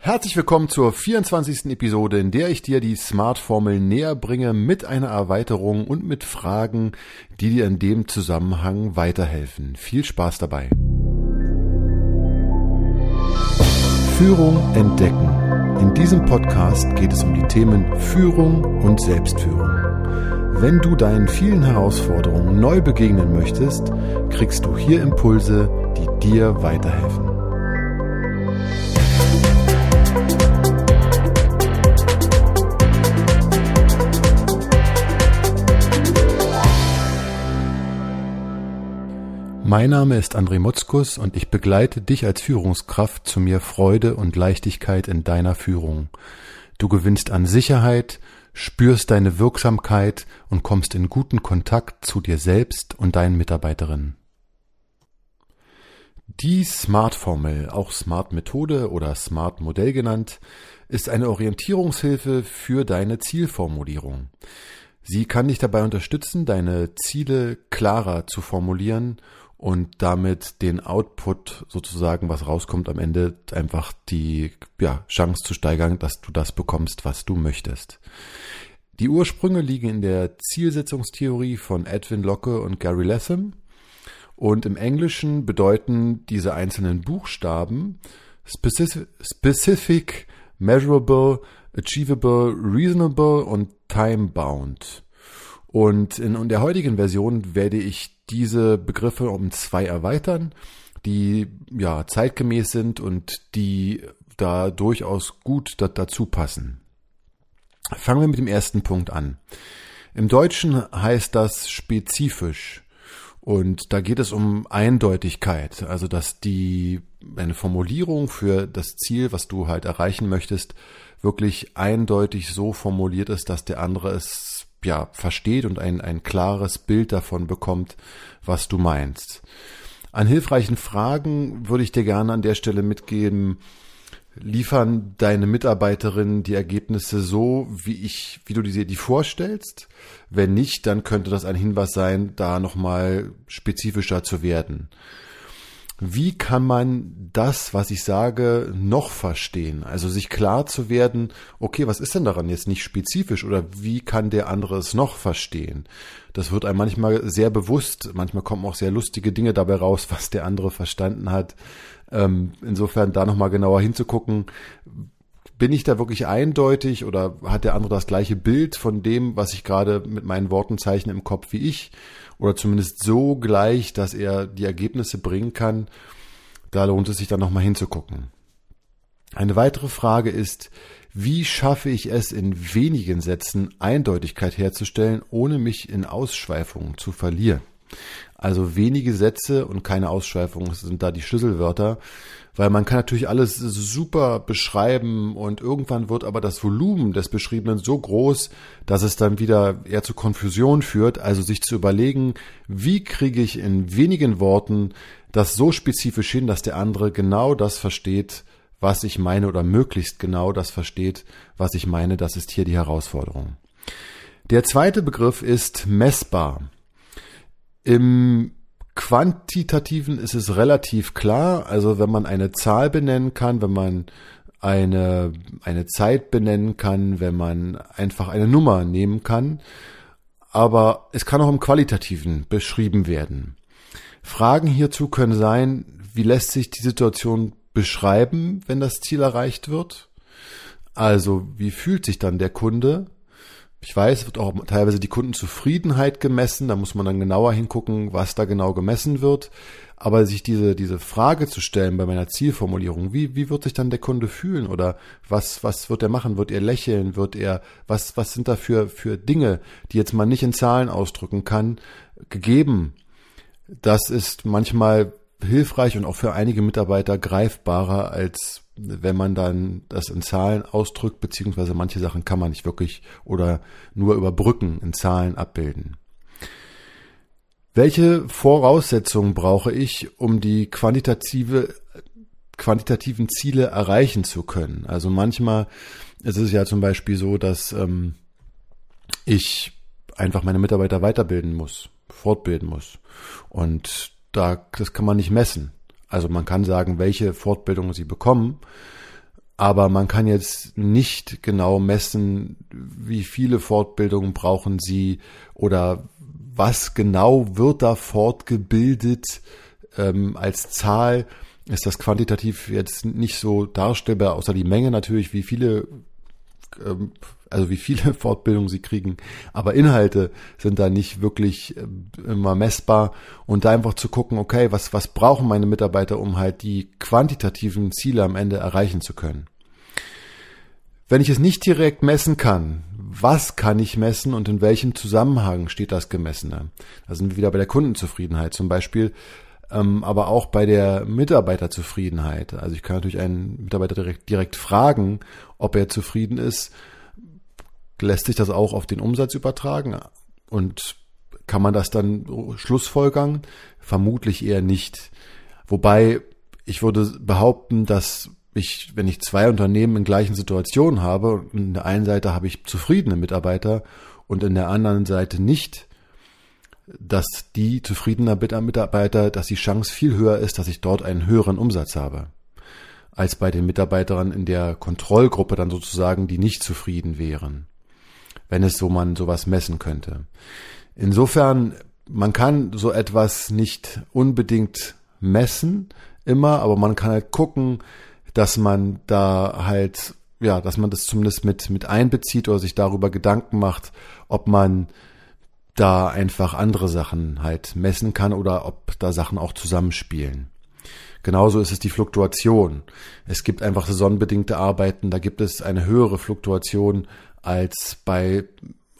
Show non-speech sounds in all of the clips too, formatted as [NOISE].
Herzlich willkommen zur 24. Episode, in der ich dir die Smart-Formel näher bringe mit einer Erweiterung und mit Fragen, die dir in dem Zusammenhang weiterhelfen. Viel Spaß dabei. Führung entdecken. In diesem Podcast geht es um die Themen Führung und Selbstführung. Wenn du deinen vielen Herausforderungen neu begegnen möchtest, kriegst du hier Impulse, die dir weiterhelfen. Mein Name ist André Mutzkus und ich begleite dich als Führungskraft zu mir Freude und Leichtigkeit in deiner Führung. Du gewinnst an Sicherheit, spürst deine Wirksamkeit und kommst in guten Kontakt zu dir selbst und deinen Mitarbeiterinnen. Die Smart-Formel, auch Smart-Methode oder Smart-Modell genannt, ist eine Orientierungshilfe für deine Zielformulierung. Sie kann dich dabei unterstützen, deine Ziele klarer zu formulieren und damit den Output sozusagen, was rauskommt am Ende, einfach die ja, Chance zu steigern, dass du das bekommst, was du möchtest. Die Ursprünge liegen in der Zielsetzungstheorie von Edwin Locke und Gary Latham und im Englischen bedeuten diese einzelnen Buchstaben specific, specific measurable, achievable, reasonable und time bound. Und in, der heutigen Version werde ich diese Begriffe um zwei erweitern, die ja zeitgemäß sind und die da durchaus gut dazu passen. Fangen wir mit dem ersten Punkt an. Im Deutschen heißt das spezifisch. Und da geht es um Eindeutigkeit, also dass die eine Formulierung für das Ziel, was du halt erreichen möchtest, wirklich eindeutig so formuliert ist, dass der andere es ja, versteht und ein, ein klares Bild davon bekommt, was du meinst. An hilfreichen Fragen würde ich dir gerne an der Stelle mitgeben, liefern deine Mitarbeiterinnen die Ergebnisse so, wie ich, wie du dir die vorstellst? Wenn nicht, dann könnte das ein Hinweis sein, da nochmal spezifischer zu werden wie kann man das, was ich sage, noch verstehen? Also sich klar zu werden, okay, was ist denn daran jetzt nicht spezifisch oder wie kann der andere es noch verstehen? Das wird einem manchmal sehr bewusst, manchmal kommen auch sehr lustige Dinge dabei raus, was der andere verstanden hat. Ähm, insofern da nochmal genauer hinzugucken, bin ich da wirklich eindeutig oder hat der andere das gleiche Bild von dem, was ich gerade mit meinen Worten zeichne im Kopf wie ich? Oder zumindest so gleich, dass er die Ergebnisse bringen kann? Da lohnt es sich dann nochmal hinzugucken. Eine weitere Frage ist, wie schaffe ich es in wenigen Sätzen Eindeutigkeit herzustellen, ohne mich in Ausschweifungen zu verlieren? Also wenige Sätze und keine Ausschweifungen sind da die Schlüsselwörter, weil man kann natürlich alles super beschreiben und irgendwann wird aber das Volumen des Beschriebenen so groß, dass es dann wieder eher zu Konfusion führt. Also sich zu überlegen, wie kriege ich in wenigen Worten das so spezifisch hin, dass der andere genau das versteht, was ich meine oder möglichst genau das versteht, was ich meine. Das ist hier die Herausforderung. Der zweite Begriff ist messbar. Im Quantitativen ist es relativ klar. Also wenn man eine Zahl benennen kann, wenn man eine, eine Zeit benennen kann, wenn man einfach eine Nummer nehmen kann. Aber es kann auch im Qualitativen beschrieben werden. Fragen hierzu können sein, wie lässt sich die Situation beschreiben, wenn das Ziel erreicht wird? Also, wie fühlt sich dann der Kunde? Ich weiß, wird auch teilweise die Kundenzufriedenheit gemessen. Da muss man dann genauer hingucken, was da genau gemessen wird. Aber sich diese, diese Frage zu stellen bei meiner Zielformulierung, wie, wie wird sich dann der Kunde fühlen? Oder was, was wird er machen? Wird er lächeln? Wird er, was, was sind da für, für Dinge, die jetzt man nicht in Zahlen ausdrücken kann, gegeben? Das ist manchmal hilfreich und auch für einige Mitarbeiter greifbarer als wenn man dann das in Zahlen ausdrückt, beziehungsweise manche Sachen kann man nicht wirklich oder nur überbrücken in Zahlen abbilden. Welche Voraussetzungen brauche ich, um die quantitative, quantitativen Ziele erreichen zu können? Also manchmal ist es ja zum Beispiel so, dass ähm, ich einfach meine Mitarbeiter weiterbilden muss, fortbilden muss. Und da, das kann man nicht messen. Also man kann sagen, welche Fortbildungen sie bekommen, aber man kann jetzt nicht genau messen, wie viele Fortbildungen brauchen Sie oder was genau wird da fortgebildet ähm, als Zahl. Ist das quantitativ jetzt nicht so darstellbar, außer die Menge natürlich, wie viele also wie viele [LAUGHS] Fortbildungen sie kriegen, aber Inhalte sind da nicht wirklich äh, immer messbar und da einfach zu gucken, okay, was, was brauchen meine Mitarbeiter, um halt die quantitativen Ziele am Ende erreichen zu können. Wenn ich es nicht direkt messen kann, was kann ich messen und in welchem Zusammenhang steht das Gemessene? Da sind wir wieder bei der Kundenzufriedenheit zum Beispiel, ähm, aber auch bei der Mitarbeiterzufriedenheit. Also ich kann natürlich einen Mitarbeiter direkt, direkt fragen, ob er zufrieden ist lässt sich das auch auf den Umsatz übertragen und kann man das dann schlussfolgern? Vermutlich eher nicht. Wobei ich würde behaupten, dass ich, wenn ich zwei Unternehmen in gleichen Situationen habe, in der einen Seite habe ich zufriedene Mitarbeiter und in der anderen Seite nicht, dass die zufriedener Mitarbeiter, dass die Chance viel höher ist, dass ich dort einen höheren Umsatz habe, als bei den Mitarbeitern in der Kontrollgruppe dann sozusagen, die nicht zufrieden wären wenn es so man sowas messen könnte. Insofern, man kann so etwas nicht unbedingt messen, immer, aber man kann halt gucken, dass man da halt, ja, dass man das zumindest mit, mit einbezieht oder sich darüber Gedanken macht, ob man da einfach andere Sachen halt messen kann oder ob da Sachen auch zusammenspielen. Genauso ist es die Fluktuation. Es gibt einfach saisonbedingte Arbeiten, da gibt es eine höhere Fluktuation als bei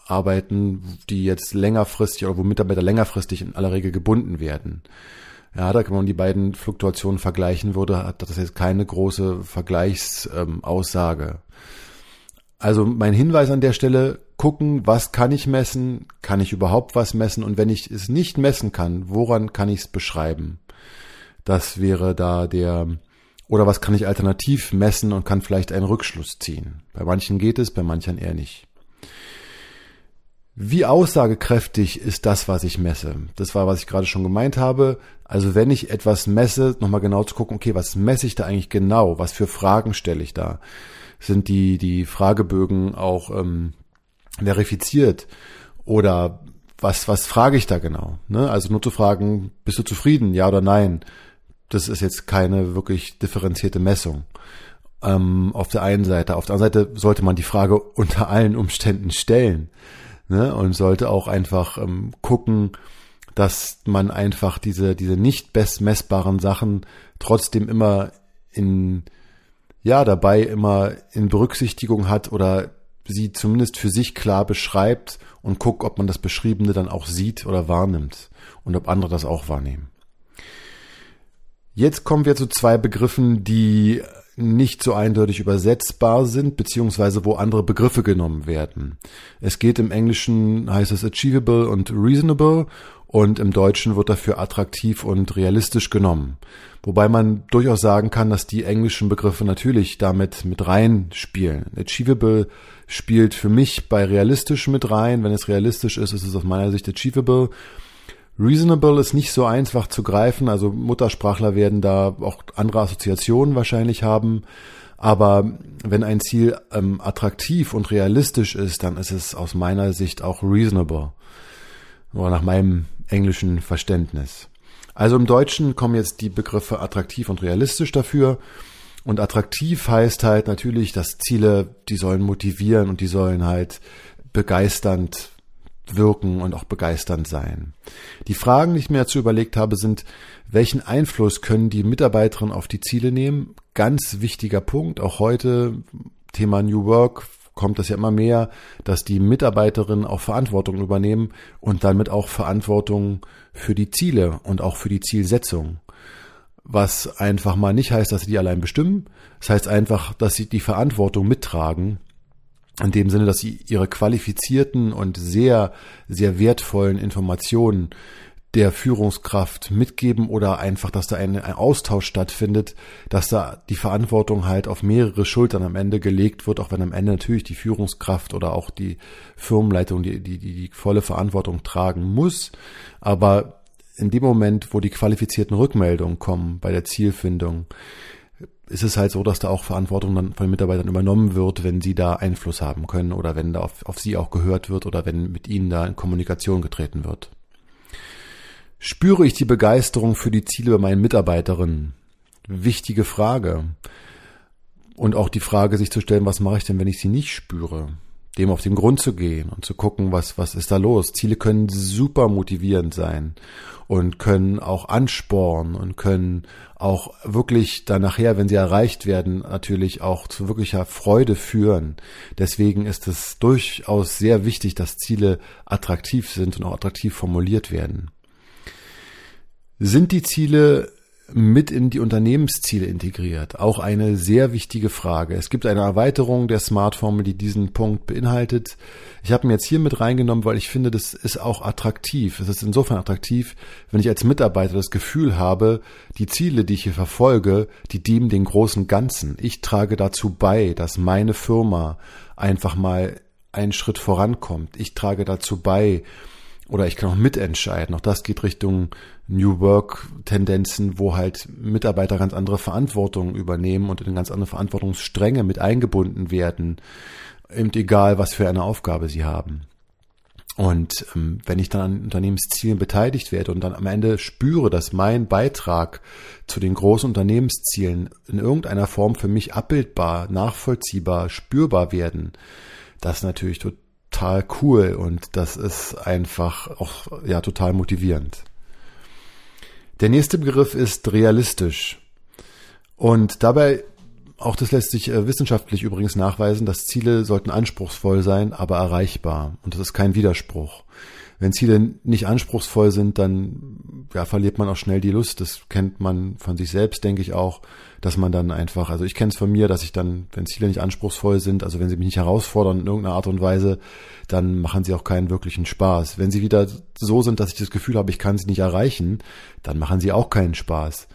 Arbeiten, die jetzt längerfristig oder wo Mitarbeiter längerfristig in aller Regel gebunden werden. Ja, da kann man die beiden Fluktuationen vergleichen würde, hat das jetzt keine große Vergleichsaussage. Also mein Hinweis an der Stelle, gucken, was kann ich messen, kann ich überhaupt was messen und wenn ich es nicht messen kann, woran kann ich es beschreiben? Das wäre da der oder was kann ich alternativ messen und kann vielleicht einen Rückschluss ziehen? Bei manchen geht es, bei manchen eher nicht. Wie aussagekräftig ist das, was ich messe? Das war, was ich gerade schon gemeint habe. Also wenn ich etwas messe, nochmal genau zu gucken, okay, was messe ich da eigentlich genau? Was für Fragen stelle ich da? Sind die, die Fragebögen auch ähm, verifiziert? Oder was, was frage ich da genau? Ne? Also nur zu fragen, bist du zufrieden? Ja oder nein? das ist jetzt keine wirklich differenzierte Messung. Ähm, auf der einen Seite. Auf der anderen Seite sollte man die Frage [LAUGHS] unter allen Umständen stellen ne? und sollte auch einfach ähm, gucken, dass man einfach diese, diese nicht best messbaren Sachen trotzdem immer in, ja, dabei immer in Berücksichtigung hat oder sie zumindest für sich klar beschreibt und guckt, ob man das Beschriebene dann auch sieht oder wahrnimmt und ob andere das auch wahrnehmen. Jetzt kommen wir zu zwei Begriffen, die nicht so eindeutig übersetzbar sind, beziehungsweise wo andere Begriffe genommen werden. Es geht im Englischen, heißt es achievable und reasonable und im Deutschen wird dafür attraktiv und realistisch genommen. Wobei man durchaus sagen kann, dass die englischen Begriffe natürlich damit mit rein spielen. Achievable spielt für mich bei realistisch mit rein. Wenn es realistisch ist, ist es aus meiner Sicht achievable. Reasonable ist nicht so einfach zu greifen, also Muttersprachler werden da auch andere Assoziationen wahrscheinlich haben. Aber wenn ein Ziel ähm, attraktiv und realistisch ist, dann ist es aus meiner Sicht auch reasonable. Oder nach meinem englischen Verständnis. Also im Deutschen kommen jetzt die Begriffe attraktiv und realistisch dafür. Und attraktiv heißt halt natürlich, dass Ziele, die sollen motivieren und die sollen halt begeisternd wirken und auch begeisternd sein. Die Fragen, die ich mir dazu überlegt habe, sind, welchen Einfluss können die Mitarbeiterinnen auf die Ziele nehmen? Ganz wichtiger Punkt, auch heute Thema New Work kommt das ja immer mehr, dass die Mitarbeiterinnen auch Verantwortung übernehmen und damit auch Verantwortung für die Ziele und auch für die Zielsetzung. Was einfach mal nicht heißt, dass sie die allein bestimmen. Das heißt einfach, dass sie die Verantwortung mittragen in dem Sinne, dass sie ihre qualifizierten und sehr, sehr wertvollen Informationen der Führungskraft mitgeben oder einfach, dass da ein, ein, Austausch stattfindet, dass da die Verantwortung halt auf mehrere Schultern am Ende gelegt wird, auch wenn am Ende natürlich die Führungskraft oder auch die Firmenleitung die, die, die, die volle Verantwortung tragen muss. Aber in dem Moment, wo die qualifizierten Rückmeldungen kommen bei der Zielfindung, ist es halt so, dass da auch Verantwortung dann von den Mitarbeitern übernommen wird, wenn sie da Einfluss haben können oder wenn da auf, auf sie auch gehört wird oder wenn mit ihnen da in Kommunikation getreten wird. Spüre ich die Begeisterung für die Ziele bei meinen Mitarbeiterinnen? Wichtige Frage. Und auch die Frage, sich zu stellen, was mache ich denn, wenn ich sie nicht spüre? Dem auf den Grund zu gehen und zu gucken, was, was ist da los? Ziele können super motivierend sein und können auch anspornen und können auch wirklich dann nachher, wenn sie erreicht werden, natürlich auch zu wirklicher Freude führen. Deswegen ist es durchaus sehr wichtig, dass Ziele attraktiv sind und auch attraktiv formuliert werden. Sind die Ziele mit in die Unternehmensziele integriert? Auch eine sehr wichtige Frage. Es gibt eine Erweiterung der Smart-Formel, die diesen Punkt beinhaltet. Ich habe ihn jetzt hier mit reingenommen, weil ich finde, das ist auch attraktiv. Es ist insofern attraktiv, wenn ich als Mitarbeiter das Gefühl habe, die Ziele, die ich hier verfolge, die dienen den großen Ganzen. Ich trage dazu bei, dass meine Firma einfach mal einen Schritt vorankommt. Ich trage dazu bei, oder ich kann auch mitentscheiden. Auch das geht Richtung New Work-Tendenzen, wo halt Mitarbeiter ganz andere Verantwortung übernehmen und in ganz andere Verantwortungsstränge mit eingebunden werden. Eben egal, was für eine Aufgabe sie haben. Und ähm, wenn ich dann an Unternehmenszielen beteiligt werde und dann am Ende spüre, dass mein Beitrag zu den großen Unternehmenszielen in irgendeiner Form für mich abbildbar, nachvollziehbar, spürbar werden, das ist natürlich total total cool und das ist einfach auch ja total motivierend. Der nächste Begriff ist realistisch. Und dabei, auch das lässt sich äh, wissenschaftlich übrigens nachweisen, dass Ziele sollten anspruchsvoll sein, aber erreichbar. Und das ist kein Widerspruch wenn Ziele nicht anspruchsvoll sind, dann ja, verliert man auch schnell die Lust. Das kennt man von sich selbst, denke ich auch, dass man dann einfach, also ich kenne es von mir, dass ich dann, wenn Ziele nicht anspruchsvoll sind, also wenn sie mich nicht herausfordern in irgendeiner Art und Weise, dann machen sie auch keinen wirklichen Spaß. Wenn sie wieder so sind, dass ich das Gefühl habe, ich kann sie nicht erreichen, dann machen sie auch keinen Spaß.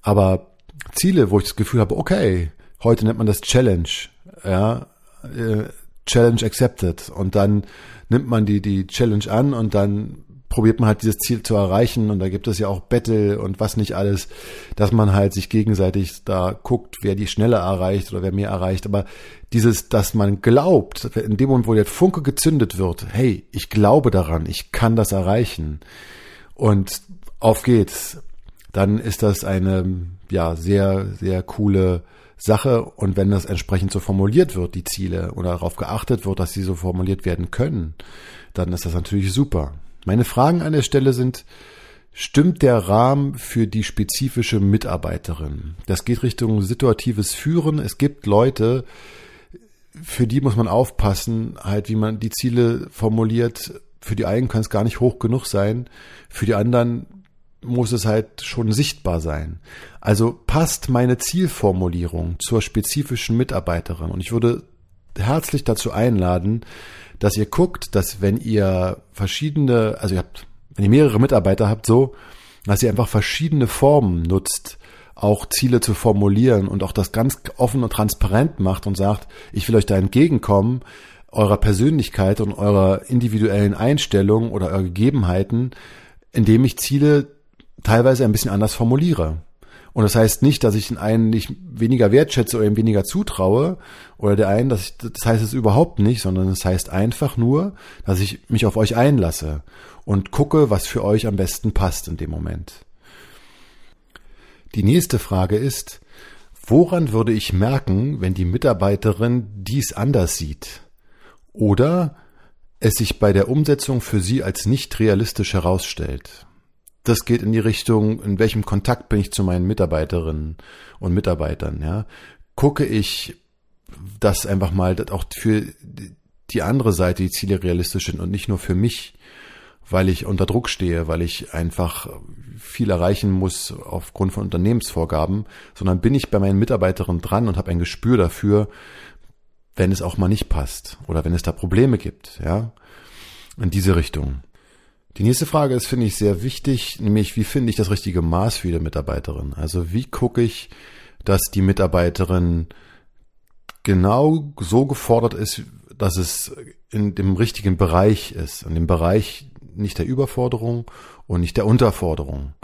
Aber Ziele, wo ich das Gefühl habe, okay, heute nennt man das Challenge, ja, äh, Challenge accepted. Und dann nimmt man die, die Challenge an und dann probiert man halt dieses Ziel zu erreichen. Und da gibt es ja auch Battle und was nicht alles, dass man halt sich gegenseitig da guckt, wer die schneller erreicht oder wer mehr erreicht. Aber dieses, dass man glaubt, in dem Moment, wo der Funke gezündet wird, hey, ich glaube daran, ich kann das erreichen. Und auf geht's, dann ist das eine, ja, sehr, sehr coole Sache. Und wenn das entsprechend so formuliert wird, die Ziele, oder darauf geachtet wird, dass sie so formuliert werden können, dann ist das natürlich super. Meine Fragen an der Stelle sind, stimmt der Rahmen für die spezifische Mitarbeiterin? Das geht Richtung situatives Führen. Es gibt Leute, für die muss man aufpassen, halt, wie man die Ziele formuliert. Für die einen kann es gar nicht hoch genug sein. Für die anderen muss es halt schon sichtbar sein. Also passt meine Zielformulierung zur spezifischen Mitarbeiterin. Und ich würde herzlich dazu einladen, dass ihr guckt, dass wenn ihr verschiedene, also ihr habt, wenn ihr mehrere Mitarbeiter habt, so, dass ihr einfach verschiedene Formen nutzt, auch Ziele zu formulieren und auch das ganz offen und transparent macht und sagt, ich will euch da entgegenkommen, eurer Persönlichkeit und eurer individuellen Einstellung oder eurer Gegebenheiten, indem ich Ziele teilweise ein bisschen anders formuliere. Und das heißt nicht, dass ich den einen nicht weniger wertschätze oder ihm weniger zutraue oder der einen, ich, das heißt es überhaupt nicht, sondern es das heißt einfach nur, dass ich mich auf euch einlasse und gucke, was für euch am besten passt in dem Moment. Die nächste Frage ist, woran würde ich merken, wenn die Mitarbeiterin dies anders sieht? Oder es sich bei der Umsetzung für sie als nicht realistisch herausstellt? Das geht in die Richtung, in welchem Kontakt bin ich zu meinen Mitarbeiterinnen und Mitarbeitern, ja. Gucke ich, dass einfach mal dass auch für die andere Seite die Ziele realistisch sind und nicht nur für mich, weil ich unter Druck stehe, weil ich einfach viel erreichen muss aufgrund von Unternehmensvorgaben, sondern bin ich bei meinen Mitarbeiterinnen dran und habe ein Gespür dafür, wenn es auch mal nicht passt oder wenn es da Probleme gibt, ja, in diese Richtung. Die nächste Frage ist, finde ich, sehr wichtig, nämlich wie finde ich das richtige Maß für die Mitarbeiterin? Also wie gucke ich, dass die Mitarbeiterin genau so gefordert ist, dass es in dem richtigen Bereich ist, in dem Bereich nicht der Überforderung und nicht der Unterforderung.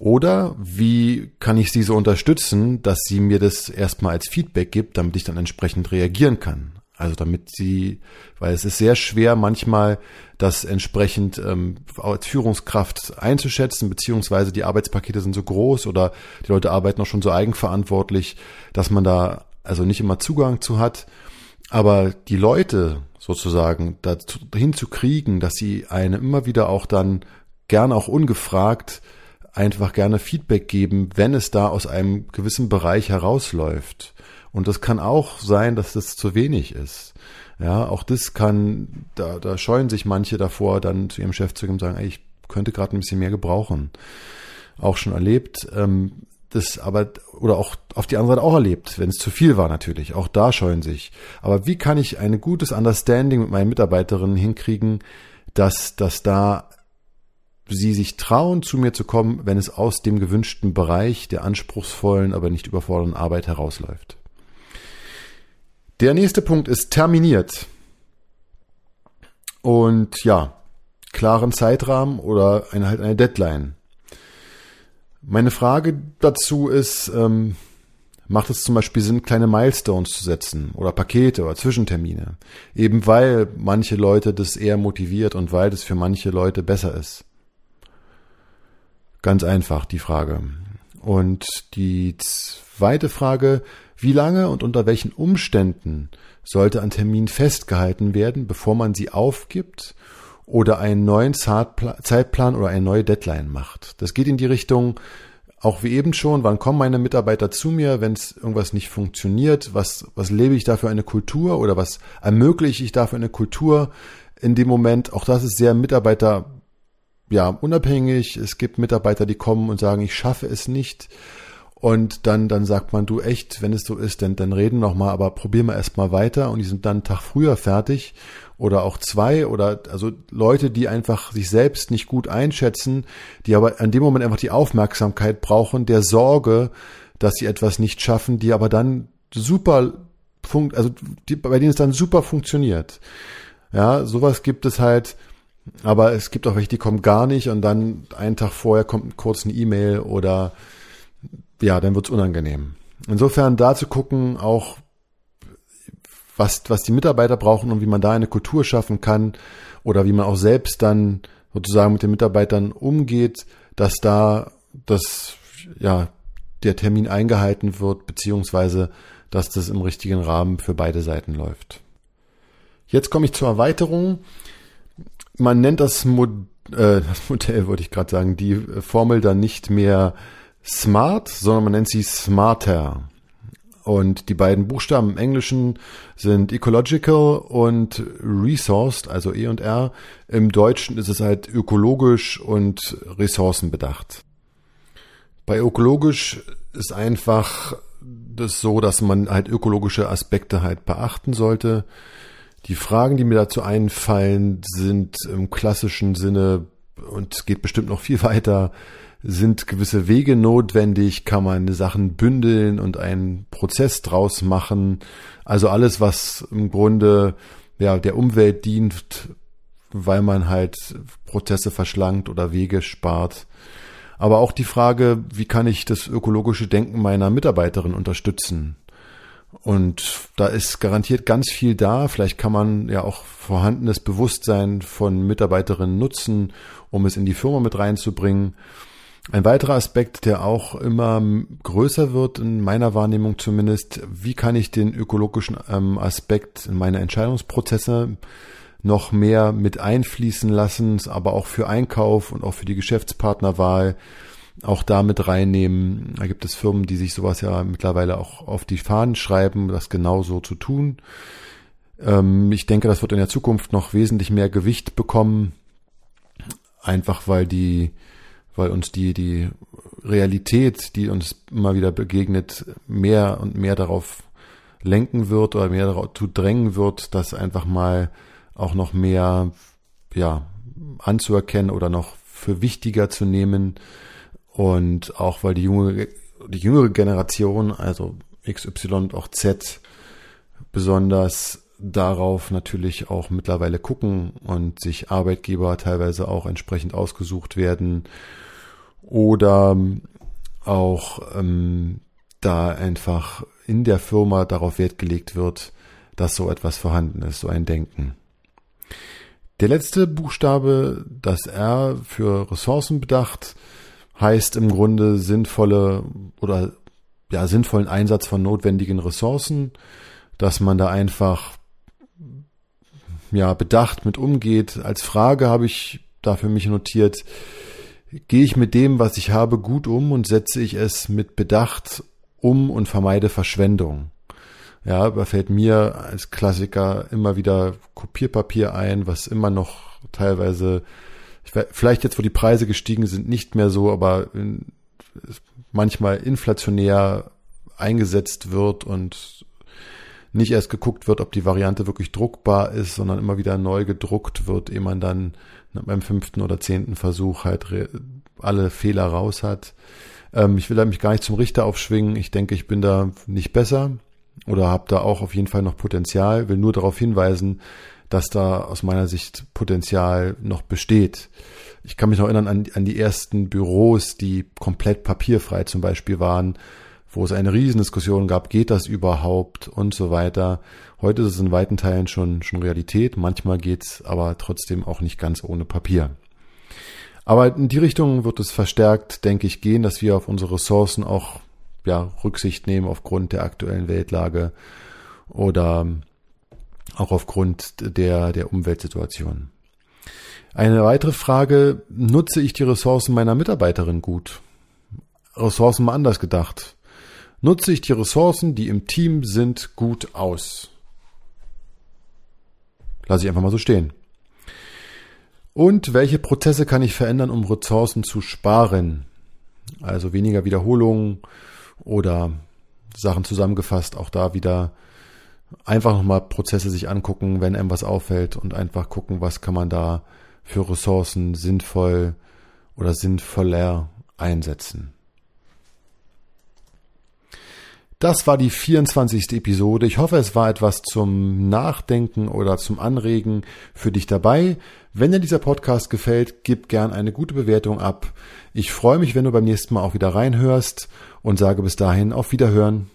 Oder wie kann ich sie so unterstützen, dass sie mir das erstmal als Feedback gibt, damit ich dann entsprechend reagieren kann? Also damit sie, weil es ist sehr schwer manchmal, das entsprechend ähm, als Führungskraft einzuschätzen, beziehungsweise die Arbeitspakete sind so groß oder die Leute arbeiten auch schon so eigenverantwortlich, dass man da also nicht immer Zugang zu hat. Aber die Leute sozusagen dahin zu kriegen, dass sie einem immer wieder auch dann gern auch ungefragt einfach gerne Feedback geben, wenn es da aus einem gewissen Bereich herausläuft. Und das kann auch sein, dass das zu wenig ist. Ja, auch das kann, da, da scheuen sich manche davor, dann zu ihrem Chef zu gehen und sagen, ey, ich könnte gerade ein bisschen mehr gebrauchen. Auch schon erlebt. Ähm, das aber, oder auch auf die andere Seite auch erlebt, wenn es zu viel war natürlich. Auch da scheuen sich. Aber wie kann ich ein gutes Understanding mit meinen Mitarbeiterinnen hinkriegen, dass, dass da sie sich trauen, zu mir zu kommen, wenn es aus dem gewünschten Bereich der anspruchsvollen, aber nicht überfordernden Arbeit herausläuft. Der nächste Punkt ist terminiert. Und ja, klaren Zeitrahmen oder eine, halt eine Deadline. Meine Frage dazu ist, ähm, macht es zum Beispiel Sinn, kleine Milestones zu setzen oder Pakete oder Zwischentermine? Eben weil manche Leute das eher motiviert und weil das für manche Leute besser ist. Ganz einfach die Frage. Und die zweite Frage, wie lange und unter welchen Umständen sollte ein Termin festgehalten werden, bevor man sie aufgibt oder einen neuen Zeitplan oder eine neue Deadline macht? Das geht in die Richtung, auch wie eben schon, wann kommen meine Mitarbeiter zu mir, wenn es irgendwas nicht funktioniert? Was, was lebe ich da für eine Kultur oder was ermögliche ich da für eine Kultur in dem Moment? Auch das ist sehr Mitarbeiter, ja, unabhängig. Es gibt Mitarbeiter, die kommen und sagen, ich schaffe es nicht. Und dann, dann sagt man, du echt, wenn es so ist, dann, dann reden noch mal, aber probier mal erst mal weiter und die sind dann einen Tag früher fertig oder auch zwei oder also Leute, die einfach sich selbst nicht gut einschätzen, die aber an dem Moment einfach die Aufmerksamkeit brauchen, der Sorge, dass sie etwas nicht schaffen, die aber dann super funkt, also die, bei denen es dann super funktioniert. Ja, sowas gibt es halt, aber es gibt auch welche, die kommen gar nicht und dann einen Tag vorher kommt kurz eine E-Mail oder ja, dann wird's unangenehm. Insofern da zu gucken, auch was, was die Mitarbeiter brauchen und wie man da eine Kultur schaffen kann oder wie man auch selbst dann sozusagen mit den Mitarbeitern umgeht, dass da das, ja, der Termin eingehalten wird, beziehungsweise dass das im richtigen Rahmen für beide Seiten läuft. Jetzt komme ich zur Erweiterung. Man nennt das, Mod äh, das Modell, wollte ich gerade sagen, die Formel dann nicht mehr smart, sondern man nennt sie smarter. Und die beiden Buchstaben im Englischen sind ecological und resourced, also E und R. Im Deutschen ist es halt ökologisch und ressourcenbedacht. Bei ökologisch ist einfach das so, dass man halt ökologische Aspekte halt beachten sollte. Die Fragen, die mir dazu einfallen, sind im klassischen Sinne und geht bestimmt noch viel [LAUGHS] weiter sind gewisse Wege notwendig? Kann man Sachen bündeln und einen Prozess draus machen? Also alles, was im Grunde ja der Umwelt dient, weil man halt Prozesse verschlankt oder Wege spart. Aber auch die Frage, wie kann ich das ökologische Denken meiner Mitarbeiterin unterstützen? Und da ist garantiert ganz viel da. Vielleicht kann man ja auch vorhandenes Bewusstsein von Mitarbeiterinnen nutzen, um es in die Firma mit reinzubringen. Ein weiterer Aspekt, der auch immer größer wird, in meiner Wahrnehmung zumindest, wie kann ich den ökologischen ähm, Aspekt in meine Entscheidungsprozesse noch mehr mit einfließen lassen, aber auch für Einkauf und auch für die Geschäftspartnerwahl auch da mit reinnehmen. Da gibt es Firmen, die sich sowas ja mittlerweile auch auf die Fahnen schreiben, das genauso zu tun. Ähm, ich denke, das wird in der Zukunft noch wesentlich mehr Gewicht bekommen, einfach weil die weil uns die, die Realität, die uns immer wieder begegnet, mehr und mehr darauf lenken wird oder mehr darauf zu drängen wird, das einfach mal auch noch mehr, ja, anzuerkennen oder noch für wichtiger zu nehmen. Und auch weil die junge, die jüngere Generation, also XY und auch Z, besonders darauf natürlich auch mittlerweile gucken und sich Arbeitgeber teilweise auch entsprechend ausgesucht werden oder auch ähm, da einfach in der Firma darauf Wert gelegt wird, dass so etwas vorhanden ist, so ein Denken. Der letzte Buchstabe, das R für Ressourcenbedacht, heißt im Grunde sinnvolle oder ja, sinnvollen Einsatz von notwendigen Ressourcen, dass man da einfach ja, bedacht mit umgeht. Als Frage habe ich da für mich notiert, gehe ich mit dem, was ich habe, gut um und setze ich es mit Bedacht um und vermeide Verschwendung. Ja, da fällt mir als Klassiker immer wieder Kopierpapier ein, was immer noch teilweise, vielleicht jetzt, wo die Preise gestiegen sind, nicht mehr so, aber manchmal inflationär eingesetzt wird und nicht erst geguckt wird, ob die Variante wirklich druckbar ist, sondern immer wieder neu gedruckt wird, ehe man dann beim fünften oder zehnten Versuch halt alle Fehler raus hat. Ähm, ich will da mich gar nicht zum Richter aufschwingen. Ich denke, ich bin da nicht besser oder habe da auch auf jeden Fall noch Potenzial. Will nur darauf hinweisen, dass da aus meiner Sicht Potenzial noch besteht. Ich kann mich noch erinnern an, an die ersten Büros, die komplett papierfrei zum Beispiel waren, wo es eine Riesendiskussion gab, geht das überhaupt und so weiter. Heute ist es in weiten Teilen schon, schon Realität. Manchmal geht's aber trotzdem auch nicht ganz ohne Papier. Aber in die Richtung wird es verstärkt, denke ich, gehen, dass wir auf unsere Ressourcen auch ja, Rücksicht nehmen aufgrund der aktuellen Weltlage oder auch aufgrund der, der Umweltsituation. Eine weitere Frage, nutze ich die Ressourcen meiner Mitarbeiterin gut? Ressourcen mal anders gedacht. Nutze ich die Ressourcen, die im Team sind, gut aus? Lass ich einfach mal so stehen. Und welche Prozesse kann ich verändern, um Ressourcen zu sparen? Also weniger Wiederholungen oder Sachen zusammengefasst, auch da wieder einfach nochmal Prozesse sich angucken, wenn einem was auffällt und einfach gucken, was kann man da für Ressourcen sinnvoll oder sinnvoller einsetzen. Das war die 24. Episode. Ich hoffe, es war etwas zum Nachdenken oder zum Anregen für dich dabei. Wenn dir dieser Podcast gefällt, gib gern eine gute Bewertung ab. Ich freue mich, wenn du beim nächsten Mal auch wieder reinhörst und sage bis dahin auf Wiederhören.